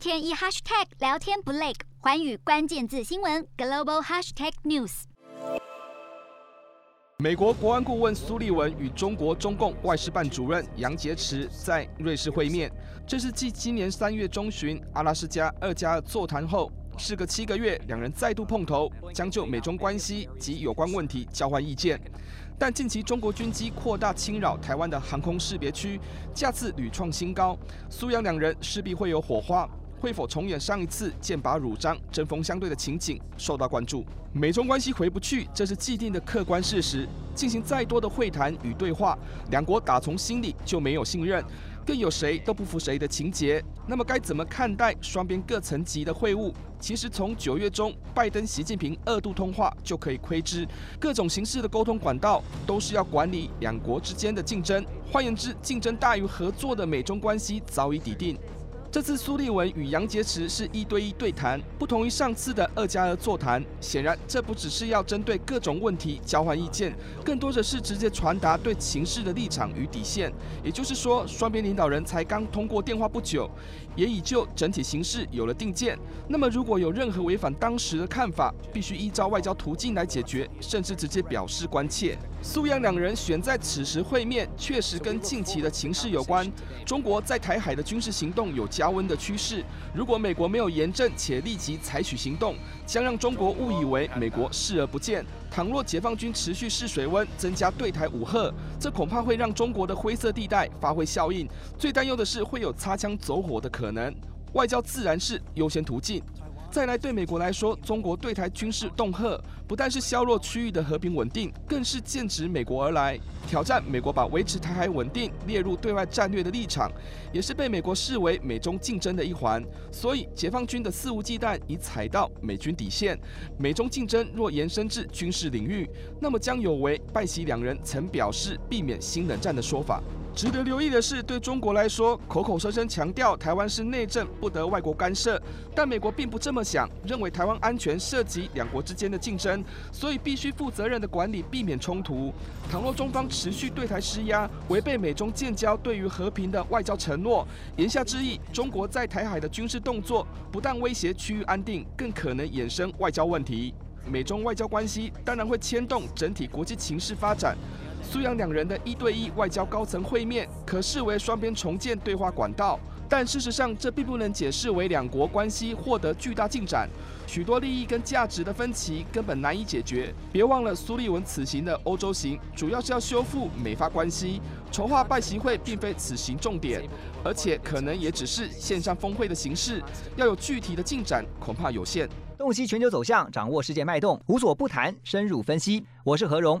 天一 hashtag 聊天不累，环宇关键字新闻 global hashtag news。美国国安顾问苏利文与中国中共外事办主任杨洁篪在瑞士会面，这是继今年三月中旬阿拉斯加二加二座谈后，事隔七个月，两人再度碰头，将就美中关系及有关问题交换意见。但近期中国军机扩大侵扰台湾的航空识别区，架次屡创新高，苏杨两人势必会有火花。会否重演上一次剑拔弩张、针锋相对的情景，受到关注。美中关系回不去，这是既定的客观事实。进行再多的会谈与对话，两国打从心里就没有信任，更有谁都不服谁的情节。那么该怎么看待双边各层级的会晤？其实从九月中拜登、习近平二度通话就可以窥知，各种形式的沟通管道都是要管理两国之间的竞争。换言之，竞争大于合作的美中关系早已底定。这次苏利文与杨洁篪是一对一对谈，不同于上次的二加二座谈。显然，这不只是要针对各种问题交换意见，更多的是直接传达对情势的立场与底线。也就是说，双边领导人才刚通过电话不久，也已就整体形势有了定见。那么，如果有任何违反当时的看法，必须依照外交途径来解决，甚至直接表示关切。苏杨两人选在此时会面，确实跟近期的情势有关。中国在台海的军事行动有加温的趋势，如果美国没有严正且立即采取行动，将让中国误以为美国视而不见。倘若解放军持续试水温，增加对台武吓，这恐怕会让中国的灰色地带发挥效应。最担忧的是会有擦枪走火的可能。外交自然是优先途径。再来，对美国来说，中国对台军事恫吓，不但是削弱区域的和平稳定，更是剑指美国而来，挑战美国把维持台海稳定列入对外战略的立场，也是被美国视为美中竞争的一环。所以，解放军的肆无忌惮已踩到美军底线。美中竞争若延伸至军事领域，那么将有违拜习两人曾表示避免新冷战的说法。值得留意的是，对中国来说，口口声声强调台湾是内政，不得外国干涉，但美国并不这么想，认为台湾安全涉及两国之间的竞争，所以必须负责任的管理，避免冲突。倘若中方持续对台施压，违背美中建交对于和平的外交承诺，言下之意，中国在台海的军事动作不但威胁区域安定，更可能衍生外交问题。美中外交关系当然会牵动整体国际情势发展。苏杨两人的一对一外交高层会面，可视为双边重建对话管道，但事实上这并不能解释为两国关系获得巨大进展。许多利益跟价值的分歧根本难以解决。别忘了苏利文此行的欧洲行，主要是要修复美法关系，筹划拜习会并非此行重点，而且可能也只是线上峰会的形式，要有具体的进展恐怕有限。洞悉全球走向，掌握世界脉动，无所不谈，深入分析。我是何荣。